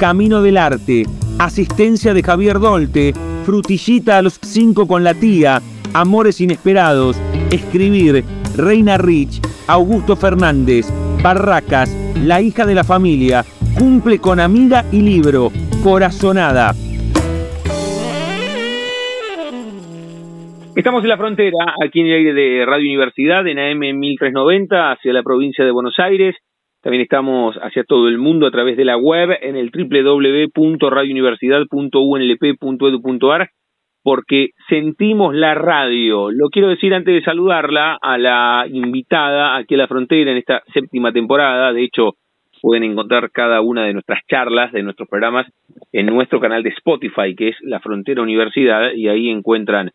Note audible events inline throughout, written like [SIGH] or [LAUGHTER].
Camino del Arte, Asistencia de Javier Dolte, Frutillita a los cinco con la tía, Amores Inesperados, Escribir, Reina Rich, Augusto Fernández, Barracas, La hija de la familia, Cumple con amiga y libro, Corazonada. Estamos en la frontera, aquí en el aire de Radio Universidad, en AM 1390, hacia la provincia de Buenos Aires. También estamos hacia todo el mundo a través de la web en el www.radiouniversidad.unlp.edu.ar porque sentimos la radio. Lo quiero decir antes de saludarla a la invitada aquí a la frontera en esta séptima temporada. De hecho, pueden encontrar cada una de nuestras charlas, de nuestros programas, en nuestro canal de Spotify, que es La Frontera Universidad, y ahí encuentran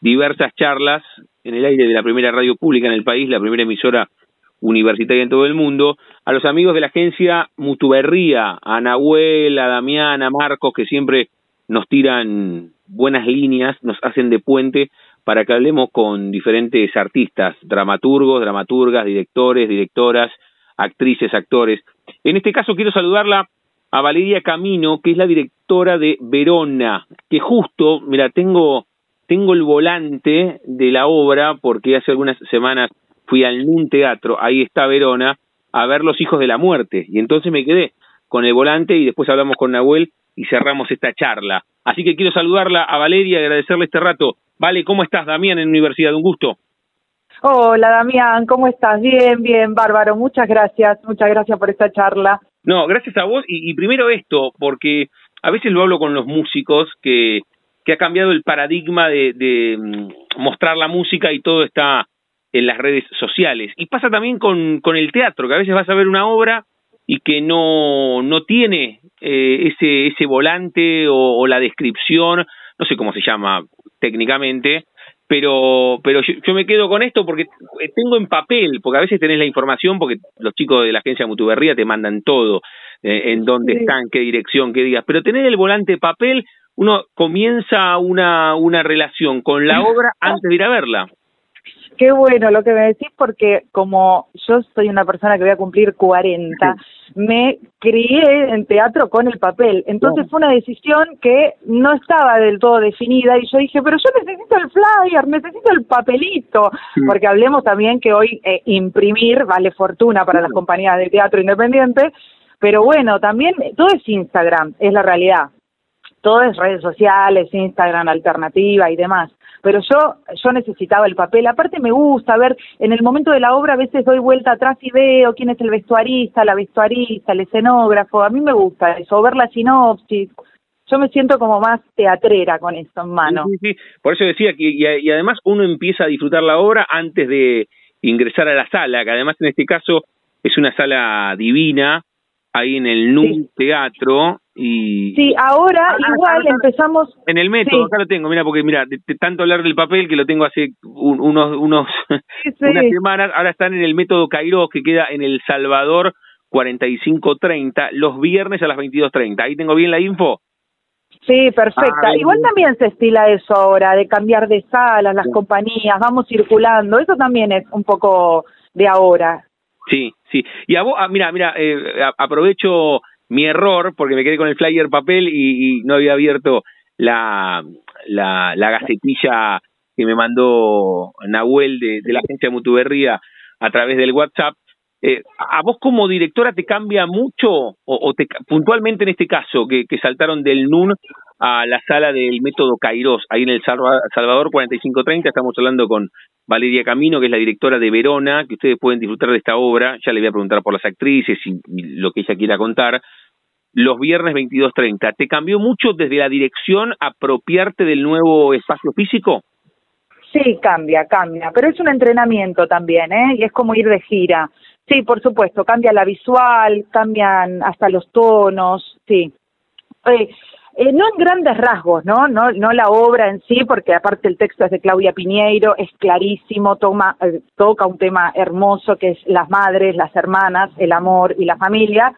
diversas charlas en el aire de la primera radio pública en el país, la primera emisora universitaria en todo el mundo, a los amigos de la agencia Mutuberría, a Nahuel, a Damián, a Marcos, que siempre nos tiran buenas líneas, nos hacen de puente para que hablemos con diferentes artistas, dramaturgos, dramaturgas, directores, directoras, actrices, actores. En este caso quiero saludarla a Valeria Camino, que es la directora de Verona, que justo, mira, tengo tengo el volante de la obra porque hace algunas semanas fui al NUN Teatro, ahí está Verona, a ver Los Hijos de la Muerte. Y entonces me quedé con el volante y después hablamos con Nahuel y cerramos esta charla. Así que quiero saludarla a Valeria y agradecerle este rato. Vale, ¿cómo estás, Damián, en Universidad? Un gusto. Hola, Damián, ¿cómo estás? Bien, bien, bárbaro. Muchas gracias, muchas gracias por esta charla. No, gracias a vos. Y, y primero esto, porque a veces lo hablo con los músicos que, que ha cambiado el paradigma de, de mm, mostrar la música y todo está en las redes sociales. Y pasa también con, con el teatro, que a veces vas a ver una obra y que no, no tiene eh, ese, ese volante o, o, la descripción, no sé cómo se llama técnicamente, pero, pero yo, yo, me quedo con esto porque tengo en papel, porque a veces tenés la información, porque los chicos de la agencia Mutuberría te mandan todo, eh, en dónde sí. están, qué dirección, qué días, pero tener el volante papel, uno comienza una, una relación con la obra antes de ir a verla. Qué bueno lo que me decís porque como yo soy una persona que voy a cumplir 40, me crié en teatro con el papel. Entonces fue una decisión que no estaba del todo definida y yo dije, pero yo necesito el flyer, necesito el papelito, porque hablemos también que hoy eh, imprimir vale fortuna para las compañías de teatro independiente, pero bueno, también todo es Instagram, es la realidad. Todo es redes sociales, Instagram, alternativa y demás pero yo yo necesitaba el papel. Aparte me gusta ver, en el momento de la obra a veces doy vuelta atrás y veo quién es el vestuarista, la vestuarista, el escenógrafo, a mí me gusta eso, ver la sinopsis. Yo me siento como más teatrera con eso en mano. Sí, sí, sí. por eso decía que y, y además uno empieza a disfrutar la obra antes de ingresar a la sala, que además en este caso es una sala divina, ahí en el NUM sí. Teatro y sí ahora ah, igual acá, empezamos en el método sí. acá lo tengo mira porque mira de, de, tanto hablar del papel que lo tengo hace un, unos unos sí, [LAUGHS] unas semanas ahora están en el método Kairos que queda en el Salvador 4530 los viernes a las 22:30 ahí tengo bien la info Sí, perfecta. Ah, Igual también se estila eso ahora, de cambiar de salas, las compañías, vamos circulando. Eso también es un poco de ahora. Sí, sí. Y a vos, ah, mira, mira, eh, aprovecho mi error porque me quedé con el flyer papel y, y no había abierto la, la, la, gacetilla que me mandó Nahuel de, de la agencia Mutuberría a través del WhatsApp. Eh, ¿A vos como directora te cambia mucho o, o te, puntualmente en este caso que, que saltaron del NUN a la sala del método Kairos, ahí en el Salvador 4530, estamos hablando con Valeria Camino, que es la directora de Verona, que ustedes pueden disfrutar de esta obra, ya le voy a preguntar por las actrices y lo que ella quiera contar, los viernes 22.30. ¿Te cambió mucho desde la dirección apropiarte del nuevo espacio físico? Sí, cambia, cambia, pero es un entrenamiento también, ¿eh? Y es como ir de gira. Sí, por supuesto, cambia la visual, cambian hasta los tonos, sí. eh, eh, no en grandes rasgos, ¿no? ¿no? No la obra en sí, porque aparte el texto es de Claudia Piñeiro, es clarísimo, toma, eh, toca un tema hermoso que es las madres, las hermanas, el amor y la familia,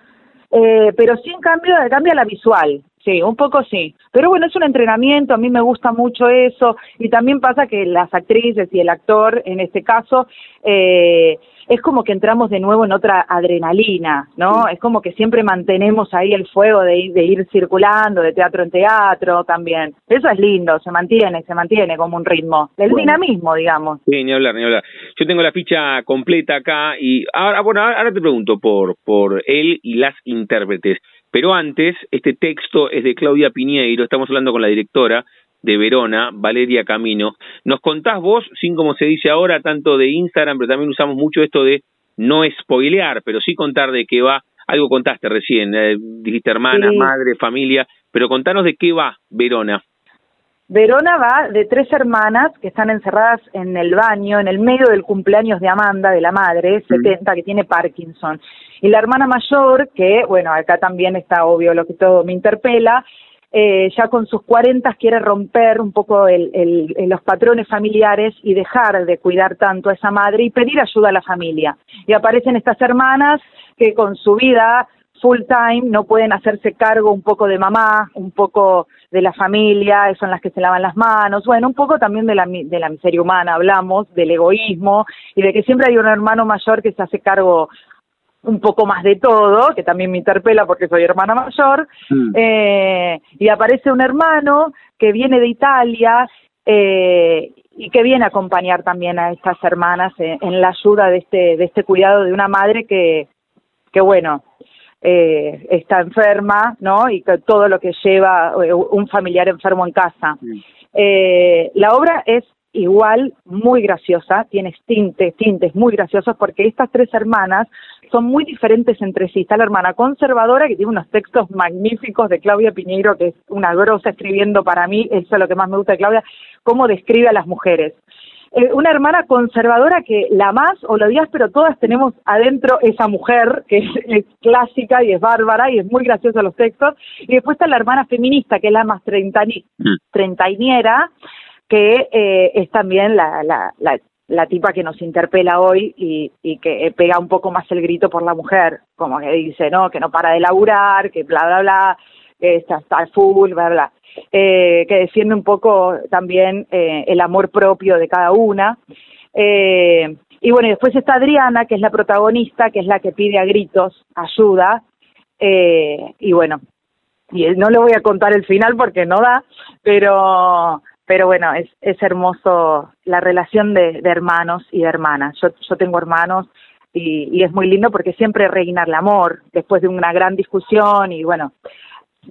eh, pero sí en cambio cambia la visual, sí, un poco sí. Pero bueno, es un entrenamiento, a mí me gusta mucho eso, y también pasa que las actrices y el actor, en este caso, eh, es como que entramos de nuevo en otra adrenalina, ¿no? Es como que siempre mantenemos ahí el fuego de ir, de ir circulando de teatro en teatro también. Eso es lindo, se mantiene, se mantiene como un ritmo, el dinamismo, digamos. Sí, ni hablar, ni hablar. Yo tengo la ficha completa acá y ahora, bueno, ahora te pregunto por, por él y las intérpretes. Pero antes, este texto es de Claudia Piñeiro, estamos hablando con la directora, de Verona, Valeria Camino. Nos contás vos, sin como se dice ahora, tanto de Instagram, pero también usamos mucho esto de no spoilear, pero sí contar de qué va. Algo contaste recién, eh, dijiste hermana, madre, familia, pero contanos de qué va Verona. Verona va de tres hermanas que están encerradas en el baño, en el medio del cumpleaños de Amanda, de la madre, 70, que tiene Parkinson. Y la hermana mayor, que, bueno, acá también está obvio lo que todo me interpela, eh, ya con sus 40 quiere romper un poco el, los patrones familiares y dejar de cuidar tanto a esa madre y pedir ayuda a la familia. Y aparecen estas hermanas que con su vida full time no pueden hacerse cargo un poco de mamá, un poco de la familia, son las que se lavan las manos, bueno, un poco también de la, de la miseria humana hablamos, del egoísmo y de que siempre hay un hermano mayor que se hace cargo un poco más de todo, que también me interpela porque soy hermana mayor, mm. eh, y aparece un hermano que viene de Italia eh, y que viene a acompañar también a estas hermanas en, la ayuda de este, de este cuidado de una madre que, que bueno, eh, está enferma, ¿no? Y que todo lo que lleva un familiar enfermo en casa. la obra es igual muy graciosa, tiene tintes, tintes muy graciosos porque estas tres hermanas son muy diferentes entre sí. Está la hermana conservadora que tiene unos textos magníficos de Claudia Piñeiro, que es una grosa escribiendo para mí, eso es lo que más me gusta de Claudia, cómo describe a las mujeres. Eh, una hermana conservadora que la más o lo odias, pero todas tenemos adentro esa mujer que es, clásica y es bárbara y es muy graciosa los textos. Y después está la hermana feminista, que es la más treintañera, que eh, es también la, la, la, tipa que nos interpela hoy y, y, que pega un poco más el grito por la mujer, como que dice, ¿no? Que no para de laburar, que bla, bla, bla, que está, full, bla, bla. Eh, que defiende un poco también eh, el amor propio de cada una. Eh, y bueno, y después está Adriana, que es la protagonista, que es la que pide a gritos ayuda. Eh, y bueno, y no le voy a contar el final porque no da, pero pero bueno, es, es hermoso la relación de, hermanos y de hermanas. Yo, yo tengo hermanos y, es muy lindo porque siempre reina el amor, después de una gran discusión y bueno,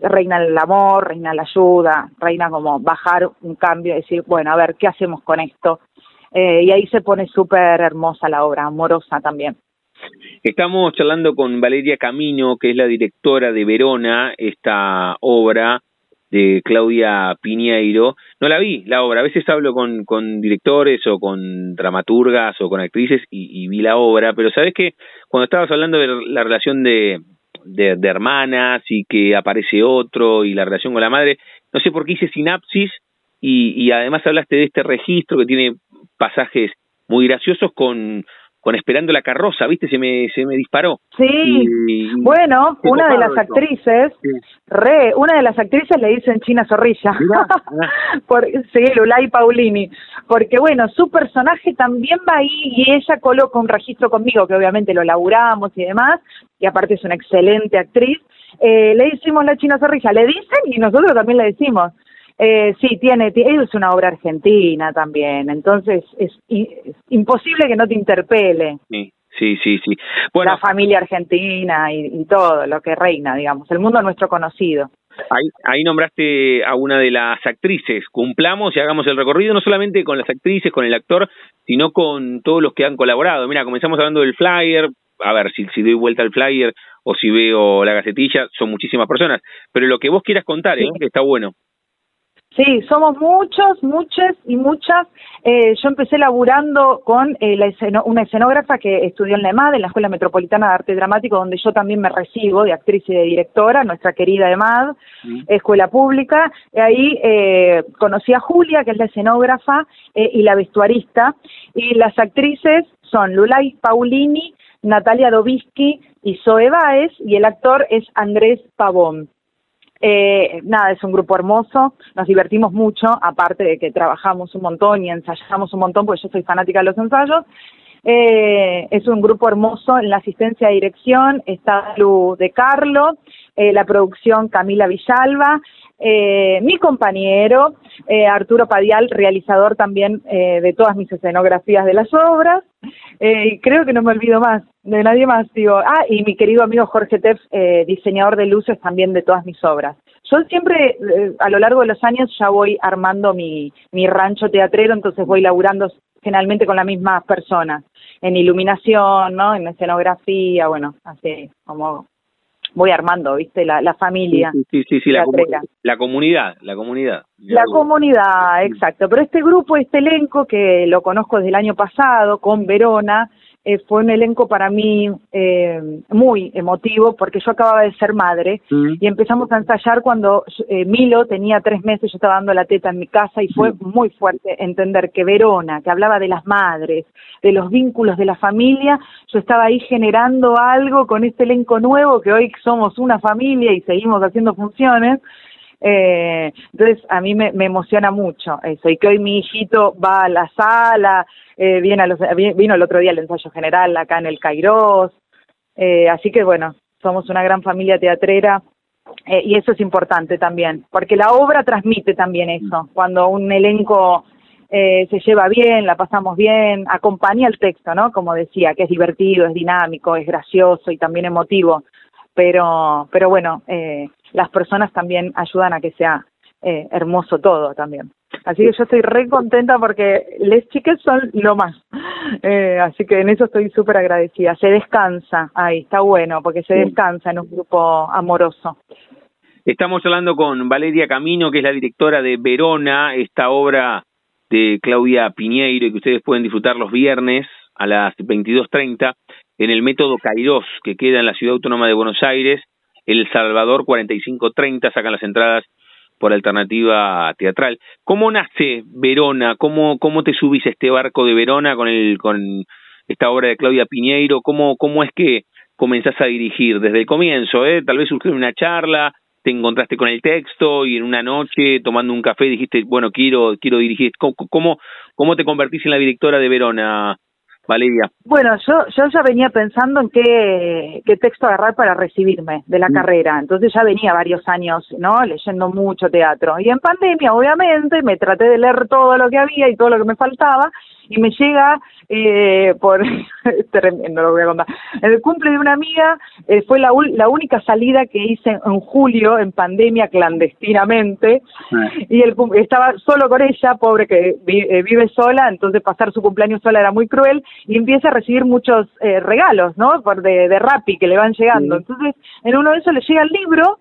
reina el amor, reina la ayuda, reina como bajar un cambio decir, bueno, a ver, ¿qué hacemos con esto? Eh, y ahí se pone súper hermosa la obra, amorosa también. Estamos charlando con Valeria Camino, que es la directora de Verona, esta obra de Claudia Piñeiro. No la vi, la obra. A veces hablo con, con directores o con dramaturgas o con actrices y, vi la obra, pero sabes que cuando estabas hablando de la relación de, de, hermanas y que aparece otro y la relación con la madre, no sé por qué hice sinapsis y, y además hablaste de este registro que tiene pasajes muy graciosos con, con Esperando la carroza, ¿viste? Se me, se me disparó. Sí, bueno, una de las actrices, re, una de las actrices le dicen China Zorrilla, [LAUGHS] Por, sí, Lulay Paulini, porque bueno, su personaje también va ahí y ella coloca un registro conmigo, que obviamente lo laburamos y demás, y aparte es una excelente actriz, eh, le decimos la China Zorrilla, le dicen y nosotros también le decimos. Eh, sí, tiene, es una obra argentina también, entonces es, imposible que no te interpele. Sí, sí, sí, sí. Bueno, la familia argentina y, todo lo que reina, digamos, el mundo nuestro conocido. Ahí, ahí nombraste a una de las actrices. Cumplamos y hagamos el recorrido no solamente con las actrices, con el actor, sino con todos los que han colaborado. Mira, comenzamos hablando del flyer. A ver, si, si doy vuelta al flyer o si veo la gacetilla, son muchísimas personas. Pero lo que vos quieras contar, ¿eh? está bueno. Sí, somos muchos, muchas y muchas. Eh, yo empecé laburando con eh, la una escenógrafa que estudió en la EMAD, en la Escuela Metropolitana de Arte Dramático, donde yo también me recibo de actriz y de directora, nuestra querida EMAD, Escuela Pública. Ahí eh, conocí a Julia, que es la escenógrafa eh, y la vestuarista, y las actrices son Lulay Paulini, Natalia Dovisky y Zoe Baez, y el actor es Andrés Pavón. Eh, nada, es un grupo hermoso, nos divertimos mucho, aparte de que trabajamos un montón y ensayamos un montón, porque yo soy fanática de los ensayos. Eh, es un grupo hermoso en la asistencia de dirección, está Lu de Carlo, eh, la producción Camila Villalba, eh, mi compañero eh, Arturo Padial, realizador también eh, de todas mis escenografías de las obras, eh, creo que no me olvido más, de nadie más, digo, ah, y mi querido amigo Jorge Teff, eh, diseñador de luces también de todas mis obras. Yo siempre, eh, a lo largo de los años, ya voy armando mi, mi rancho teatrero, entonces voy laburando generalmente con las mismas personas, en iluminación, ¿no? En escenografía, bueno, así como voy armando, ¿viste? La, la familia. Sí, sí, sí, sí la, la, comunidad, la comunidad. La comunidad, exacto. Pero este grupo, este elenco que lo conozco desde el año pasado con Verona, eh, fue un elenco para mí eh, muy emotivo porque yo acababa de ser madre mm. y empezamos a ensayar cuando eh, Milo tenía tres meses, yo estaba dando la teta en mi casa y fue mm. muy fuerte entender que Verona, que hablaba de las madres, de los vínculos de la familia, yo estaba ahí generando algo con este elenco nuevo que hoy somos una familia y seguimos haciendo funciones. Eh, entonces a mí me, me, emociona mucho eso y que hoy mi hijito va a la sala, eh, viene a los, vino el otro día al ensayo general acá en el Cairós, eh, así que bueno, somos una gran familia teatrera. Eh, y eso es importante también, porque la obra transmite también eso, cuando un elenco eh, se lleva bien, la pasamos bien, acompaña el texto, ¿no? Como decía, que es divertido, es dinámico, es gracioso y también emotivo, pero, pero bueno, eh, las personas también ayudan a que sea eh, hermoso todo también. Así que yo estoy re contenta porque les chiques son lo más. Eh, así que en eso estoy súper agradecida. Se descansa ahí, está bueno, porque se descansa en un grupo amoroso. Estamos hablando con Valeria Camino, que es la directora de Verona, esta obra de Claudia Piñeiro, y que ustedes pueden disfrutar los viernes a las 22.30 en el método Kairos, que queda en la Ciudad Autónoma de Buenos Aires, El Salvador 4530, sacan las entradas por alternativa teatral. ¿Cómo nace Verona? ¿Cómo, cómo te subís a este barco de Verona con, el, con esta obra de Claudia Piñeiro? ¿Cómo, cómo es que comenzás a dirigir desde el comienzo? Eh? Tal vez surgió una charla, te encontraste con el texto y en una noche tomando un café dijiste, bueno, quiero, quiero dirigir. ¿Cómo, cómo te convertís en la directora de Verona, Valeria. Bueno, yo, yo ya venía pensando en qué, qué texto agarrar para recibirme de la mm. carrera, entonces ya venía varios años, ¿no? Leyendo mucho teatro. Y en pandemia, obviamente, me traté de leer todo lo que había y todo lo que me faltaba, y me llega eh, por [LAUGHS] tremendo lo voy a contar. El cumple de una amiga eh, fue la, la única salida que hice en julio en pandemia clandestinamente ah. y el, estaba solo con ella pobre que eh, vive sola entonces pasar su cumpleaños sola era muy cruel y empieza a recibir muchos eh, regalos no por de, de Rappi que le van llegando. Entonces en uno de esos le llega el libro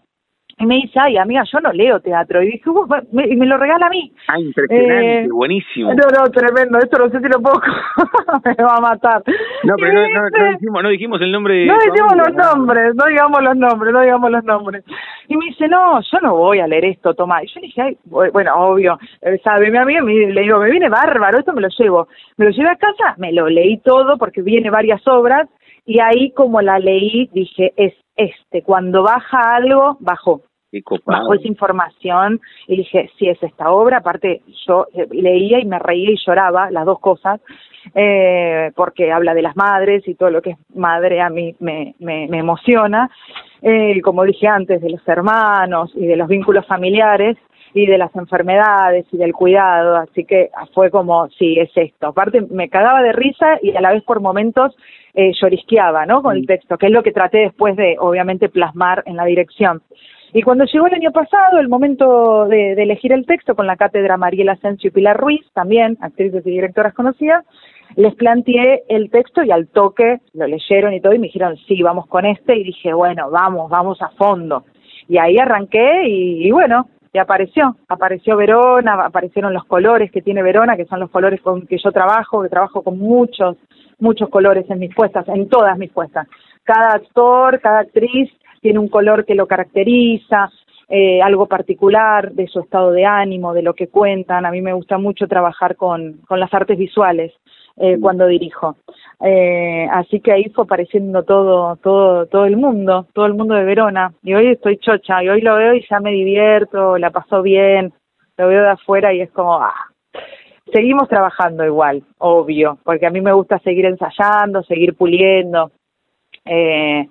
y me dice, ay, amiga, yo no leo teatro. Y dije, me, me lo regala a mí. Ah, impresionante, eh, buenísimo. No, no, tremendo, esto no sé si lo puedo, [LAUGHS] me va a matar. No, pero no, no, no, dijimos, no dijimos el nombre. No dijimos los nombres, no digamos los nombres, no digamos los nombres. Y me dice, no, yo no voy a leer esto, toma. Y yo dije, ay, bueno, obvio, eh, sabe, mi amiga, me, le digo, me viene bárbaro, esto me lo llevo. Me lo llevé a casa, me lo leí todo porque viene varias obras y ahí como la leí dije, es este, cuando baja algo, bajó bajo esa información y dije, sí, es esta obra, aparte yo eh, leía y me reía y lloraba, las dos cosas, eh, porque habla de las madres y todo lo que es madre a mí me, me, me emociona, eh, como dije antes, de los hermanos y de los vínculos familiares y de las enfermedades y del cuidado, así que fue como, sí, es esto. Aparte me cagaba de risa y a la vez por momentos eh, llorisqueaba, ¿no? Con el mm. texto, que es lo que traté después de, obviamente, plasmar en la dirección. Y cuando llegó el año pasado, el momento de, elegir el texto con la cátedra Mariela Asensio y Pilar Ruiz, también actrices y directoras conocidas, les planteé el texto y al toque lo leyeron y todo y me dijeron, sí, vamos con este y dije, bueno, vamos, vamos a fondo. Y ahí arranqué y, bueno, y apareció, apareció Verona, aparecieron los colores que tiene Verona, que son los colores con que yo trabajo, que trabajo con muchos, muchos colores en mis puestas, en todas mis puestas. Cada actor, cada actriz tiene un color que lo caracteriza, eh, algo particular de su estado de ánimo, de lo que cuentan. A mí me gusta mucho trabajar con, con las artes visuales eh, cuando dirijo. Eh, así que ahí fue apareciendo todo, todo, todo el mundo, todo el mundo de Verona. Y hoy estoy chocha, y hoy lo veo y ya me divierto, la paso bien, lo veo de afuera y es como, ah, seguimos trabajando igual, obvio, porque a mí me gusta seguir ensayando, seguir puliendo. Eh,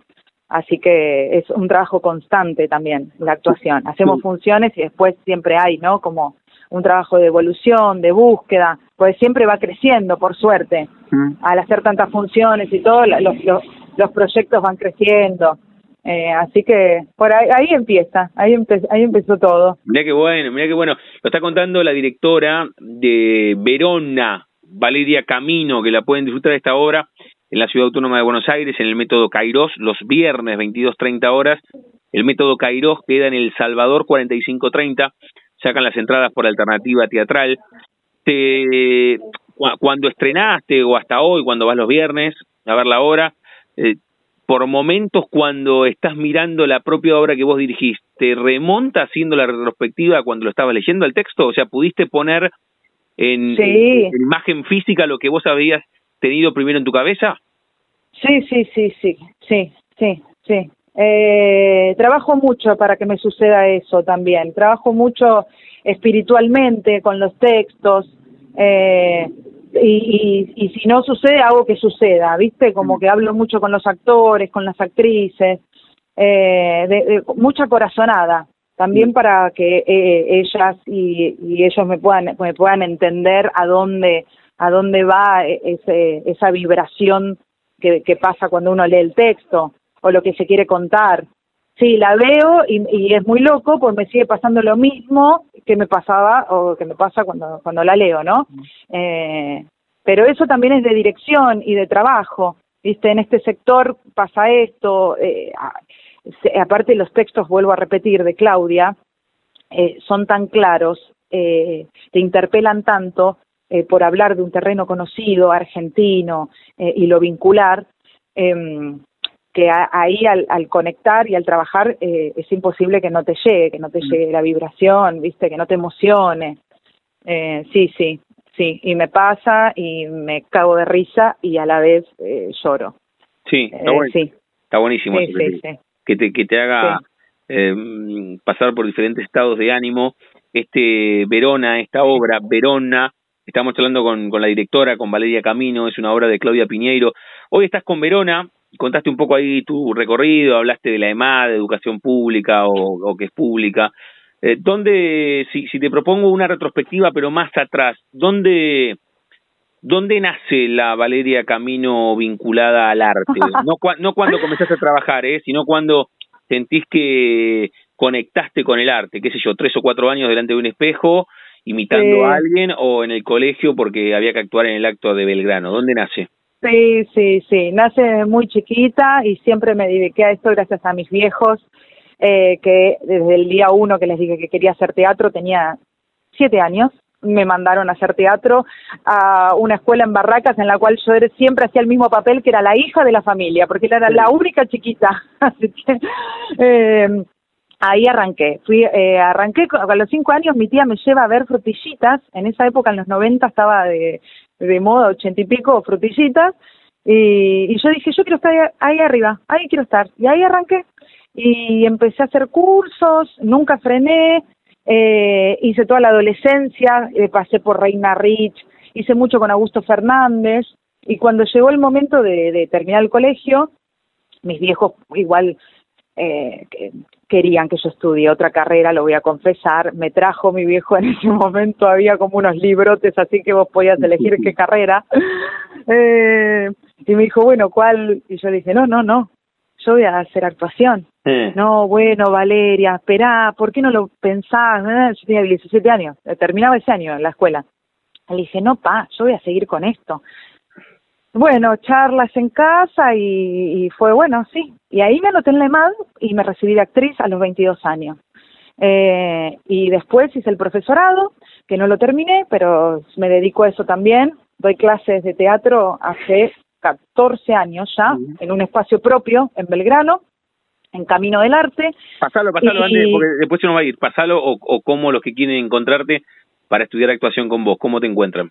así que es un trabajo constante también la actuación. Hacemos funciones y después siempre hay, ¿no? Como un trabajo de evolución, de búsqueda, pues siempre va creciendo, por suerte. Mm. Al hacer tantas funciones y todo, los, los, proyectos van creciendo. Eh, así que por ahí, ahí empieza, ahí, ahí empezó todo. Mira qué bueno, mira qué bueno. Lo está contando la directora de Verona, Valeria Camino, que la pueden disfrutar de esta obra en la Ciudad Autónoma de Buenos Aires, en el método Kairos, los viernes 22.30 horas. El método Kairos queda en El Salvador 45.30 sacan las entradas por alternativa teatral. Te, cuando estrenaste o hasta hoy, cuando vas los viernes a ver la obra, eh, por momentos cuando estás mirando la propia obra que vos dirigiste, ¿te remonta haciendo la retrospectiva cuando lo estabas leyendo el texto? O sea, ¿pudiste poner en, en, imagen física lo que vos habías tenido primero en tu cabeza? Sí, sí, sí, sí, sí, sí, sí. Eh, trabajo mucho para que me suceda eso también. Trabajo mucho espiritualmente con los textos. Eh, y, y, si no sucede, hago que suceda, ¿viste? Como que hablo mucho con los actores, con las actrices, eh, de, mucha corazonada, también para que eh, ellas y, y, ellos me puedan, me puedan entender a dónde, a dónde va ese, esa vibración que, que pasa cuando uno lee el texto o lo que se quiere contar. Sí, la veo y, es muy loco porque me sigue pasando lo mismo que me pasaba o que me pasa cuando, cuando la leo, ¿no? Eh, pero eso también es de dirección y de trabajo, ¿viste? En este sector pasa esto, eh, aparte los textos, vuelvo a repetir, de Claudia, eh, son tan claros, te interpelan tanto por hablar de un terreno conocido, argentino, y lo vincular, em, que ahí al, conectar y al trabajar eh, es imposible que no te llegue, que no te mm. llegue la vibración, viste, que no te emocione. Eh, sí, sí, sí, y me pasa y me cago de risa y a la vez eh, lloro. Sí, está, sí. está buenísimo. que, te, que te haga pasar por diferentes estados de ánimo. Este Verona, esta obra, Verona, estamos hablando con, con la directora, con Valeria Camino, es una obra de Claudia Piñeiro. Hoy estás con Verona, contaste un poco ahí tu recorrido, hablaste de la EMA, de educación pública o, que es pública. Eh, ¿Dónde, si, si te propongo una retrospectiva, pero más atrás, ¿dónde, dónde nace la Valeria Camino vinculada al arte? [LAUGHS] No, no cuando comenzaste a trabajar, ¿eh? sino cuando sentís que conectaste con el arte, qué sé yo, tres o cuatro años delante de un espejo, imitando a alguien, o en el colegio porque había que actuar en el acto de Belgrano. ¿Dónde nace? Sí, sí, sí. Nace muy chiquita y siempre me dediqué a esto gracias a mis viejos, eh, que desde el día uno que les dije que quería hacer teatro, tenía siete años, me mandaron a hacer teatro a una escuela en Barracas en la cual yo siempre hacía el mismo papel que era la hija de la familia, porque era la única chiquita. [LAUGHS] Así que eh, ahí arranqué. Fui, eh, arranqué a los cinco años, mi tía me lleva a ver frutillitas. En esa época, en los noventa, estaba de, de moda, ochenta y pico, frutillitas, y, yo dije, yo quiero estar ahí, arriba, ahí quiero estar, y ahí arranqué, y empecé a hacer cursos, nunca frené, eh, hice toda la adolescencia, eh, pasé por Reina Rich, hice mucho con Augusto Fernández, y cuando llegó el momento de terminar el colegio, mis viejos igual eh, querían que yo estudie otra carrera, lo voy a confesar, me trajo mi viejo en ese [LAUGHS] momento, había como unos librotes, así que vos podías elegir qué carrera, [LAUGHS] eh, y me dijo, bueno, ¿cuál? Y yo dije, no, no, no, yo voy a hacer actuación. No, bueno, Valeria, esperá, ¿por qué no lo pensás? Eh, yo tenía 17 años, terminaba ese año en la escuela. Le dije, no, pa, yo voy a seguir con esto. Bueno, charlas en casa y, fue bueno, sí. Y ahí me anoté en la EMAD y me recibí de actriz a los 22 años. Eh, y después hice el profesorado, que no lo terminé, pero me dedico a eso también. Doy clases de teatro hace 14 años ya, en un espacio propio en Belgrano, en Camino del Arte. Pasalo, pasalo antes, porque después se nos va a ir. Pasalo o, o cómo los que quieren encontrarte para estudiar actuación con vos, ¿cómo te encuentran?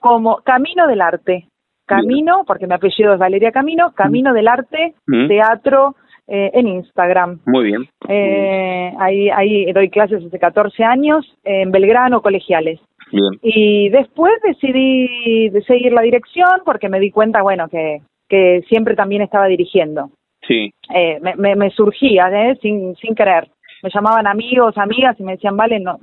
Como Camino del Arte. Camino, porque mi apellido es Valeria Camino, Camino del Arte, Teatro, eh, en Instagram. Muy bien. Eh, ahí, ahí doy clases hace 14 años en Belgrano, colegiales. Bien. Y después decidí de seguir la dirección porque me di cuenta, bueno, que, que siempre también estaba dirigiendo. Sí. Eh, me, me, surgía, ¿eh? sin, sin querer. Me llamaban amigos, amigas y me decían, vale, no,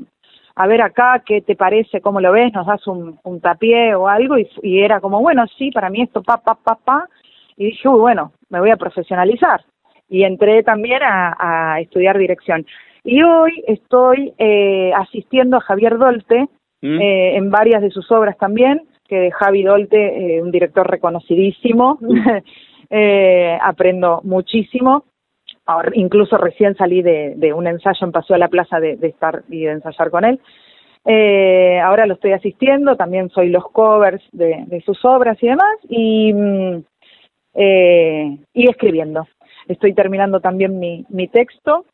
a ver acá, ¿qué te parece? ¿Cómo lo ves? ¿Nos das un, un tapié o algo? Y, y era como, bueno, sí, para mí esto, pa, pa, pa, pa. Y dije, uy, bueno, me voy a profesionalizar y entré también a, estudiar dirección. Y hoy estoy eh, asistiendo a Javier Dolte mm. eh, en varias de sus obras también, que Javi Dolte, eh, un director reconocidísimo, [LAUGHS] aprendo muchísimo. Ahora, incluso recién salí de, un ensayo en Paseo a la Plaza de, estar y de ensayar con él. ahora lo estoy asistiendo, también soy los covers de, sus obras y demás, y, mm, y escribiendo estoy terminando también mi, mi texto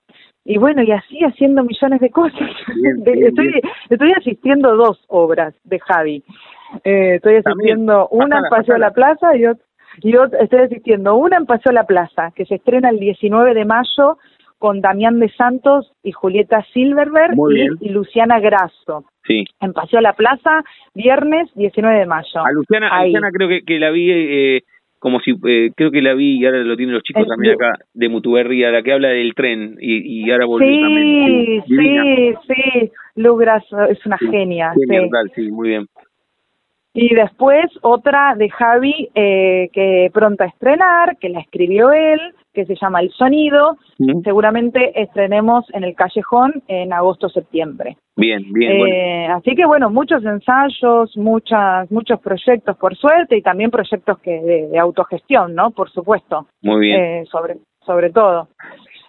y bueno, y así haciendo millones de cosas. [LAUGHS] estoy, estoy asistiendo dos obras de Javi. Eh, estoy asistiendo una en Paseo a la Plaza y, y estoy asistiendo una en Paseo a la Plaza, que se estrena el 19 de mayo con Damián de Santos y Julieta Silverberg y, Luciana Grasso. Sí. En Paseo a la Plaza, viernes 19 de mayo. A Luciana, a Luciana creo que, que la vi eh, como si, eh, creo que la vi y ahora lo tienen los chicos también acá, de Mutuberria, la que habla del tren y, y ahora volvió sí, también. Sí, sí, sí, Lugras es una genia. Genia, sí. sí, muy bien. Y después otra de Javi eh, que pronto a estrenar, que la escribió él, que se llama El Sonido. Seguramente estrenemos en el Callejón en agosto-septiembre. Bien, bien. Eh, Así que bueno, muchos ensayos, muchas, muchos proyectos por suerte y también proyectos que de, autogestión, ¿no? Por supuesto. Muy bien. Eh, sobre, sobre todo.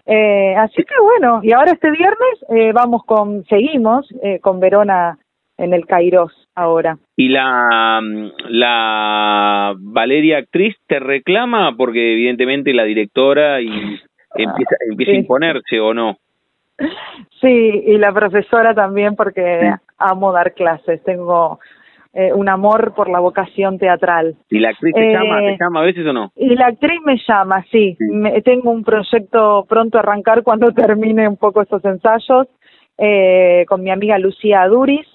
Eh, así que bueno, y ahora este viernes eh, vamos con, seguimos eh, con Verona en el Kairos ahora. ¿Y la, la Valeria actriz te reclama porque evidentemente la directora y empieza, empieza a imponerse o no? Sí, y la profesora también porque amo dar clases, tengo eh, un amor por la vocación teatral. ¿Y la actriz te llama, te eh, llama a veces o no? Y la actriz me llama, sí. tengo un proyecto pronto a arrancar cuando [LAUGHS] termine un poco estos ensayos eh, con mi amiga Lucía Duris,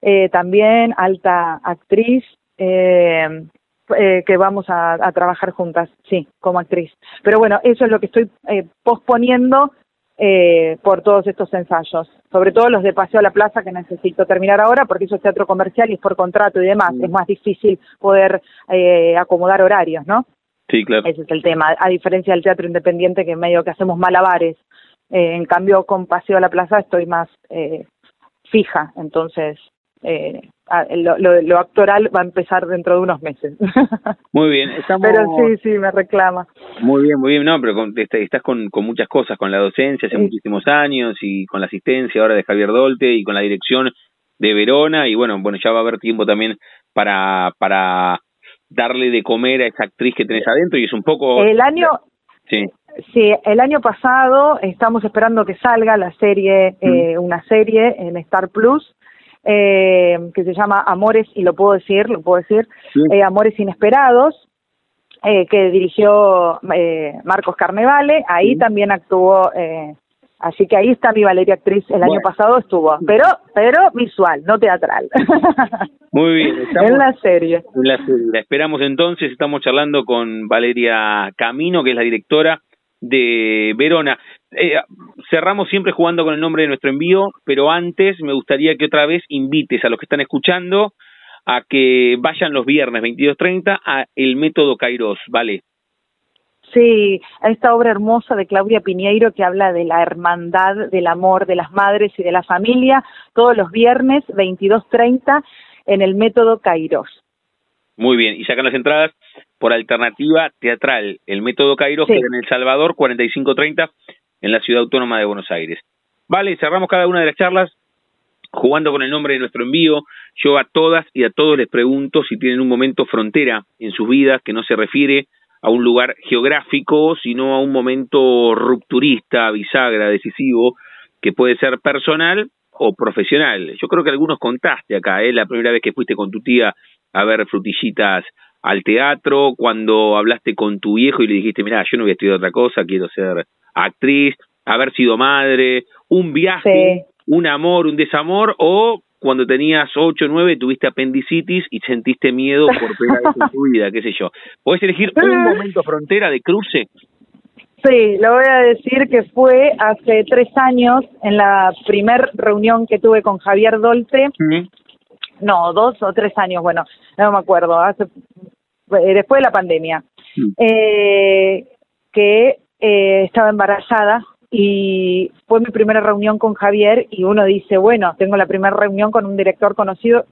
eh, también alta actriz, eh, eh, que vamos a, trabajar juntas, sí, como actriz. Pero bueno, eso es lo que estoy eh, posponiendo eh, por todos estos ensayos, sobre todo los de Paseo a la Plaza que necesito terminar ahora porque eso es teatro comercial y es por contrato y demás, es más difícil poder eh, acomodar horarios, ¿no? Sí, claro. Ese es el tema, a diferencia del teatro independiente que medio que hacemos malabares, eh, en cambio con Paseo a la Plaza estoy más fija, entonces eh, lo, lo, actoral va a empezar dentro de unos meses. [LAUGHS] Muy bien, estamos... Pero sí, sí, me reclama. Muy bien, muy bien, no, pero estás con, con muchas cosas, con la docencia hace muchísimos años y con la asistencia ahora de Javier Dolte y con la dirección de Verona y bueno, bueno, ya va a haber tiempo también para, para darle de comer a esa actriz que tenés adentro y es un poco... El año... Sí. Sí, el año pasado estamos esperando que salga la serie, eh, una serie en Star Plus eh, que se llama Amores, y lo puedo decir, lo puedo decir, eh, Amores Inesperados, eh, que dirigió eh, Marcos Carnevale, ahí también actuó, eh, así que ahí está mi Valeria actriz, el año pasado estuvo, pero pero visual, no teatral. [LAUGHS] Muy bien, [LAUGHS] estamos en la serie. En la serie. La esperamos entonces, estamos charlando con Valeria Camino, que es la directora de Verona. Eh, cerramos siempre jugando con el nombre de nuestro envío, pero antes me gustaría que otra vez invites a los que están escuchando a que vayan los viernes 22.30 a El Método Kairos, ¿vale? Sí, a esta obra hermosa de Claudia Piñeiro que habla de la hermandad, del amor de las madres y de la familia, todos los viernes 22.30 en el Método Kairos. Muy bien, y sacan las entradas por alternativa teatral, el método Cairo, que en El Salvador, 4530, en la ciudad autónoma de Buenos Aires. Vale, cerramos cada una de las charlas jugando con el nombre de nuestro envío. Yo a todas y a todos les pregunto si tienen un momento frontera en sus vidas que no se refiere a un lugar geográfico, sino a un momento rupturista, bisagra, decisivo, que puede ser personal o profesional. Yo creo que algunos contaste acá, ¿eh? la primera vez que fuiste con tu tía a ver frutillitas al teatro, cuando hablaste con tu viejo y le dijiste, mira, yo no voy a estudiar otra cosa, quiero ser actriz, haber sido madre, un viaje, un amor, un desamor, o cuando tenías 8 o 9 tuviste apendicitis y sentiste miedo por [LAUGHS] primera vez en tu vida, qué sé yo. ¿Puedes elegir un momento frontera de cruce? Sí, lo voy a decir que fue hace tres años en la primer reunión que tuve con Javier Dolte. No, dos o tres años, bueno, no me acuerdo, hace eh, después de la pandemia, eh, que eh, estaba embarazada y fue mi primera reunión con Javier y uno dice, bueno, tengo la primera reunión con un director conocido.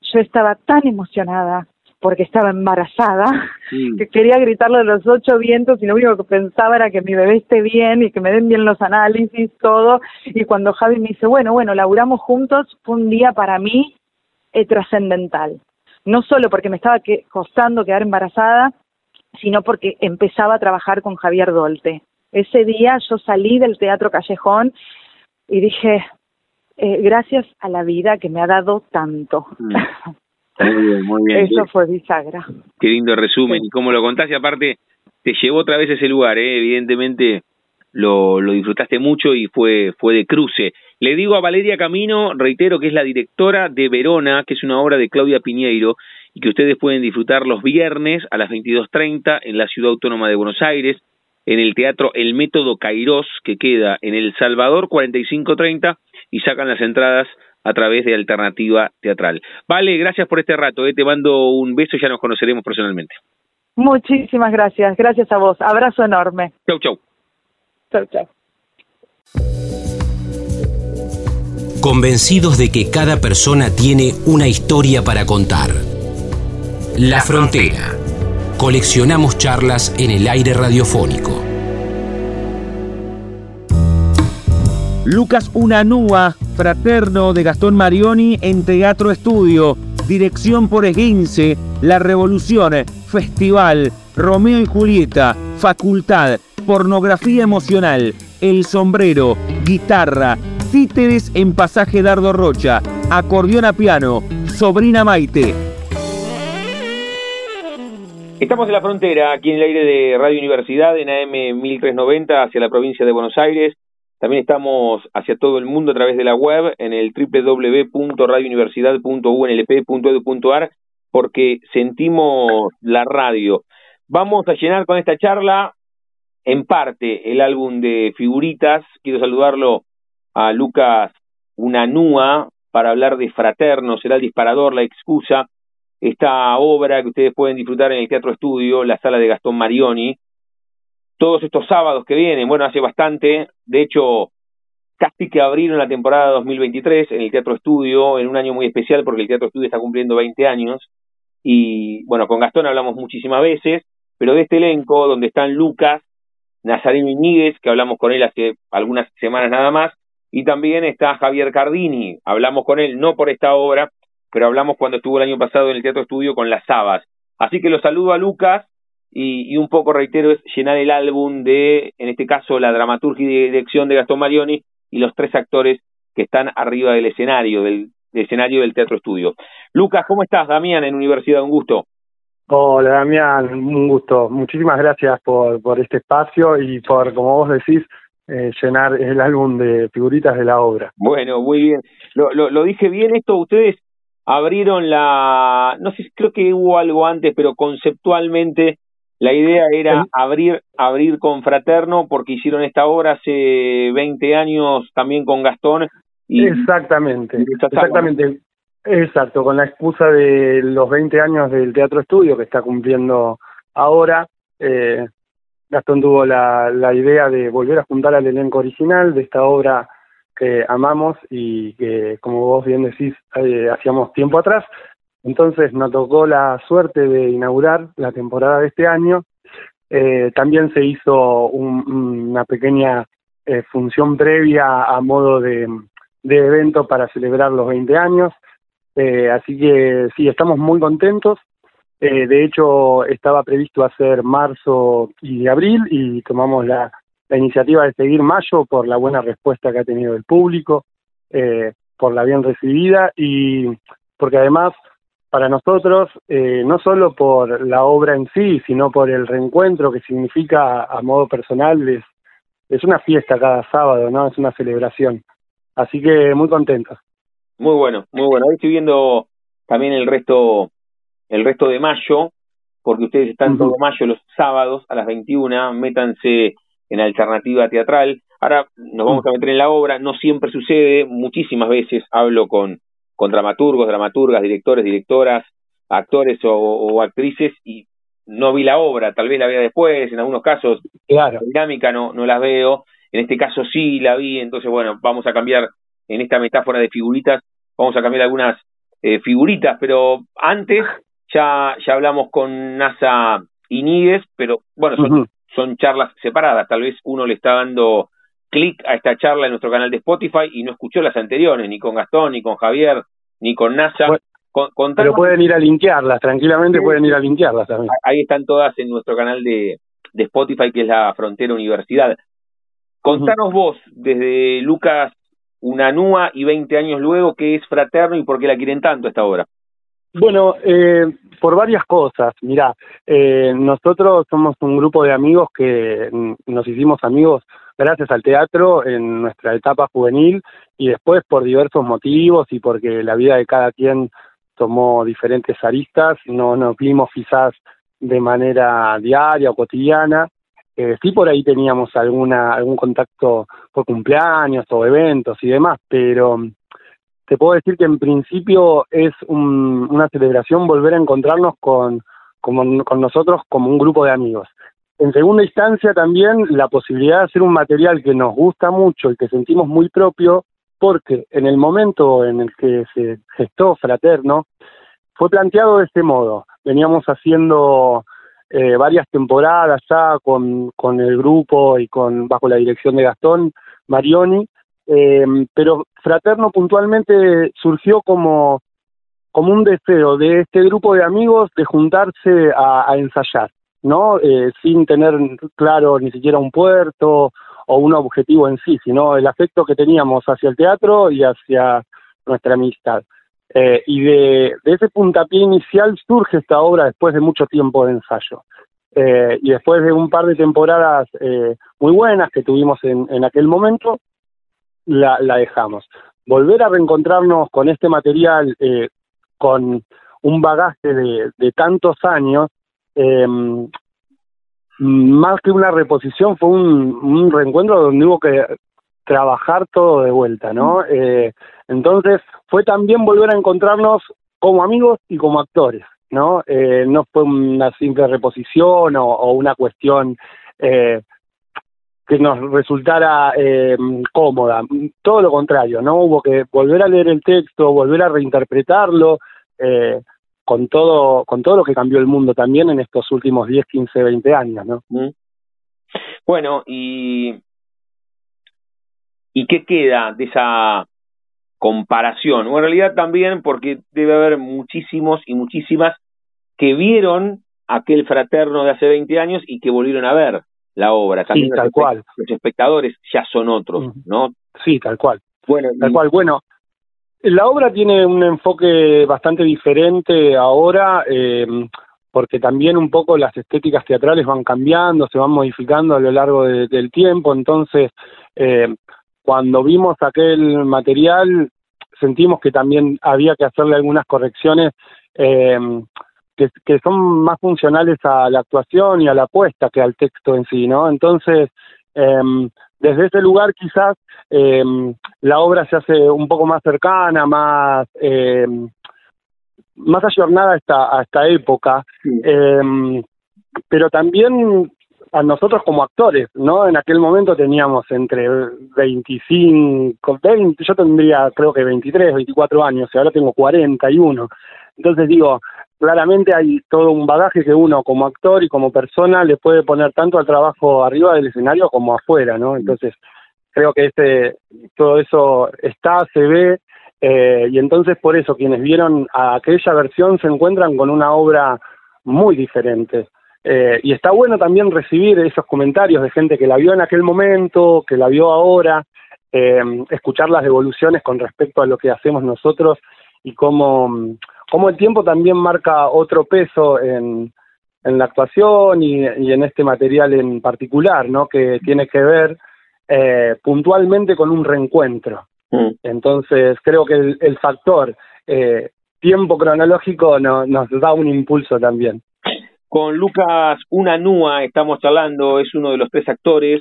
Yo estaba tan emocionada porque estaba embarazada, [LAUGHS] que quería gritarlo de los ocho vientos y lo único que pensaba era que mi bebé esté bien y que me den bien los análisis, todo. Y cuando Javi me dice, bueno, bueno, laburamos juntos, fue un día para mí eh, trascendental. No solo porque me estaba costando quedar embarazada, sino porque empezaba a trabajar con Javier Dolte. Ese día yo salí del Teatro Callejón y dije, eh, gracias a la vida que me ha dado tanto. Mm. [LAUGHS] Muy bien, muy bien. Eso fue bisagra. Qué lindo resumen. Y como lo contaste, aparte, te llevó otra vez a ese lugar, ¿eh? evidentemente lo, lo disfrutaste mucho y fue, fue de cruce. Le digo a Valeria Camino, reitero que es la directora de Verona, que es una obra de Claudia Piñeiro, y que ustedes pueden disfrutar los viernes a las 22.30 en la Ciudad Autónoma de Buenos Aires, en el Teatro El Método Cairós, que queda en El Salvador 45.30, y sacan las entradas a través de Alternativa Teatral. Vale, gracias por este rato, eh. te mando un beso y ya nos conoceremos personalmente. Muchísimas gracias, gracias a vos, abrazo enorme. Chau, chau. Chau, chau. Convencidos de que cada persona tiene una historia para contar. La Frontera. Coleccionamos charlas en el aire radiofónico. Lucas Unanúa, fraterno de Gastón Marioni en Teatro Estudio, dirección por Esguince, La Revolución, Festival, Romeo y Julieta, Facultad, Pornografía Emocional, El Sombrero, Guitarra, Títeres en Pasaje Dardo Rocha, Acordeón a Piano, Sobrina Maite. Estamos en la frontera, aquí en el aire de Radio Universidad, en AM 1390, hacia la provincia de Buenos Aires. También estamos hacia todo el mundo a través de la web en el www.radiouniversidad.unlp.edu.ar porque sentimos la radio. Vamos a llenar con esta charla en parte el álbum de figuritas. Quiero saludarlo a Lucas Unanúa para hablar de Fraterno, será el disparador, la excusa. Esta obra que ustedes pueden disfrutar en el Teatro Estudio, la sala de Gastón Marioni, todos estos sábados que vienen, bueno, hace bastante, de hecho, casi que abrieron la temporada 2023 en el Teatro Estudio, en un año muy especial porque el Teatro Estudio está cumpliendo 20 años, y bueno, con Gastón hablamos muchísimas veces, pero de este elenco, donde están Lucas, Nazareno Iñiguez, que hablamos con él hace algunas semanas nada más, y también está Javier Cardini, hablamos con él no por esta obra, pero hablamos cuando estuvo el año pasado en el Teatro Estudio con Las Sabas. Así que lo saludo a Lucas y, un poco reitero es llenar el álbum de, en este caso, la dramaturgia y dirección de Gastón Marioni y los tres actores que están arriba del escenario, del, escenario del Teatro Estudio. Lucas, ¿cómo estás? Damián, en Universidad, un gusto. Hola Damián, un gusto. Muchísimas gracias por, por este espacio y por, como vos decís, eh, llenar el álbum de figuritas de la obra. Bueno, muy bien. Lo, lo, lo dije bien esto, ustedes abrieron la, no sé, creo que hubo algo antes, pero conceptualmente la idea era abrir, abrir con Fraterno porque hicieron esta obra hace 20 años también con Gastón. Y, exactamente, exactamente. Exacto, con la excusa de los 20 años del Teatro Estudio que está cumpliendo ahora, eh, Gastón tuvo la, la idea de volver a juntar al elenco original de esta obra que amamos y que, como vos bien decís, eh, hacíamos tiempo atrás, entonces nos tocó la suerte de inaugurar la temporada de este año. Eh, también se hizo una pequeña eh, función previa a modo de, de evento para celebrar los 20 años. Así que sí, estamos muy contentos. De hecho, estaba previsto hacer marzo y abril y tomamos la, iniciativa de seguir mayo por la buena respuesta que ha tenido el público, eh, por la bien recibida y porque además para nosotros, eh, no solo por la obra en sí, sino por el reencuentro que significa a modo personal, es, es una fiesta cada sábado, ¿no? Es una celebración. Así que muy contentos. Muy bueno, muy bueno. Ahora estoy viendo también el resto el resto de mayo, porque ustedes están todo mayo los sábados a las 21, métanse en alternativa teatral. Ahora nos vamos a meter en la obra, no siempre sucede, muchísimas veces hablo con, con dramaturgos, dramaturgas, directores, directoras, actores o, actrices y no vi la obra, tal vez la vea después, en algunos casos claro. dinámica no, no las veo, en este caso sí la vi, entonces bueno, vamos a cambiar en esta metáfora de figuritas, vamos a cambiar algunas eh, figuritas, pero antes ya, ya hablamos con NASA Iníguez, pero bueno, son, son charlas separadas. Tal vez uno le está dando clic a esta charla en nuestro canal de Spotify y no escuchó las anteriores, ni con Gastón, ni con Javier, ni con NASA. pero pueden ir a linkearlas, tranquilamente pueden ir a linkearlas también. Ahí están todas en nuestro canal de, de Spotify, que es la Frontera Universidad. Contanos vos, desde Lucas Unanúa y 20 años luego, qué es Fraterno y por qué la quieren tanto esta obra. Bueno, eh, por varias cosas. Mira, eh, nosotros somos un grupo de amigos que nos hicimos amigos gracias al teatro en nuestra etapa juvenil y después por diversos motivos y porque la vida de cada quien tomó diferentes aristas, no nos vimos quizás de manera diaria o cotidiana. Eh, sí por ahí teníamos alguna algún contacto por cumpleaños o eventos y demás, pero te puedo decir que en principio es una celebración volver a encontrarnos con, con, nosotros como un grupo de amigos. En segunda instancia también la posibilidad de hacer un material que nos gusta mucho y que sentimos muy propio, porque en el momento en el que se gestó Fraterno, fue planteado de este modo. Veníamos haciendo eh, varias temporadas ya con, con el grupo y con bajo la dirección de Gastón Marioni, eh, pero Fraterno puntualmente surgió como, como un deseo de este grupo de amigos de juntarse a, ensayar, ¿no? Eh, sin tener claro ni siquiera un puerto o un objetivo en sí, sino el afecto que teníamos hacia el teatro y hacia nuestra amistad. Eh, y de, ese puntapié inicial surge esta obra después de mucho tiempo de ensayo. Eh, y después de un par de temporadas eh, muy buenas que tuvimos en, en aquel momento, la, la dejamos. Volver a reencontrarnos con este material, eh, con un bagaje de, de tantos años, eh, más que una reposición, fue un, un, reencuentro donde hubo que trabajar todo de vuelta, ¿no? Eh, entonces fue también volver a encontrarnos como amigos y como actores, ¿no? Eh, no fue una simple reposición o, o una cuestión eh, que nos resultara eh, cómoda. Todo lo contrario, ¿no? Hubo que volver a leer el texto, volver a reinterpretarlo, eh, con todo con todo lo que cambió el mundo también en estos últimos 10, 15, 20 años, ¿no? Mm. Bueno, y ¿y qué queda de esa comparación? O en realidad también porque debe haber muchísimos y muchísimas que vieron aquel fraterno de hace 20 años y que volvieron a ver la obra. También tal los, cual. Los espectadores ya son otros, ¿no? Sí, tal cual. Bueno, tal cual. Bueno, la obra tiene un enfoque bastante diferente ahora, eh, porque también un poco las estéticas teatrales van cambiando, se van modificando a lo largo del tiempo. Entonces, eh, cuando vimos aquel material, sentimos que también había que hacerle algunas correcciones. Eh, que, son más funcionales a la actuación y a la apuesta que al texto en sí, ¿no? Entonces, em, desde ese lugar quizás em, la obra se hace un poco más cercana, más em, más ayornada a esta, a esta época, pero también a nosotros como actores, ¿no? En aquel momento teníamos entre 25, 20, yo tendría creo que 23, 24 años, y ahora tengo 41. Entonces digo, claramente hay todo un bagaje que uno como actor y como persona le puede poner tanto al trabajo arriba del escenario como afuera, ¿no? Entonces, creo que este, todo eso está, se ve, eh, y entonces por eso quienes vieron a aquella versión se encuentran con una obra muy diferente. Eh, y está bueno también recibir esos comentarios de gente que la vio en aquel momento, que la vio ahora, eh, escuchar las devoluciones con respecto a lo que hacemos nosotros y cómo, cómo el tiempo también marca otro peso en, en la actuación y, en este material en particular, ¿no? Que tiene que ver eh, puntualmente con un reencuentro. Mm. Entonces, creo que el, factor eh, tiempo cronológico nos da un impulso también. Con Lucas Unanúa estamos hablando, es uno de los tres actores